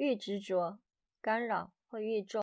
越执着干扰会越重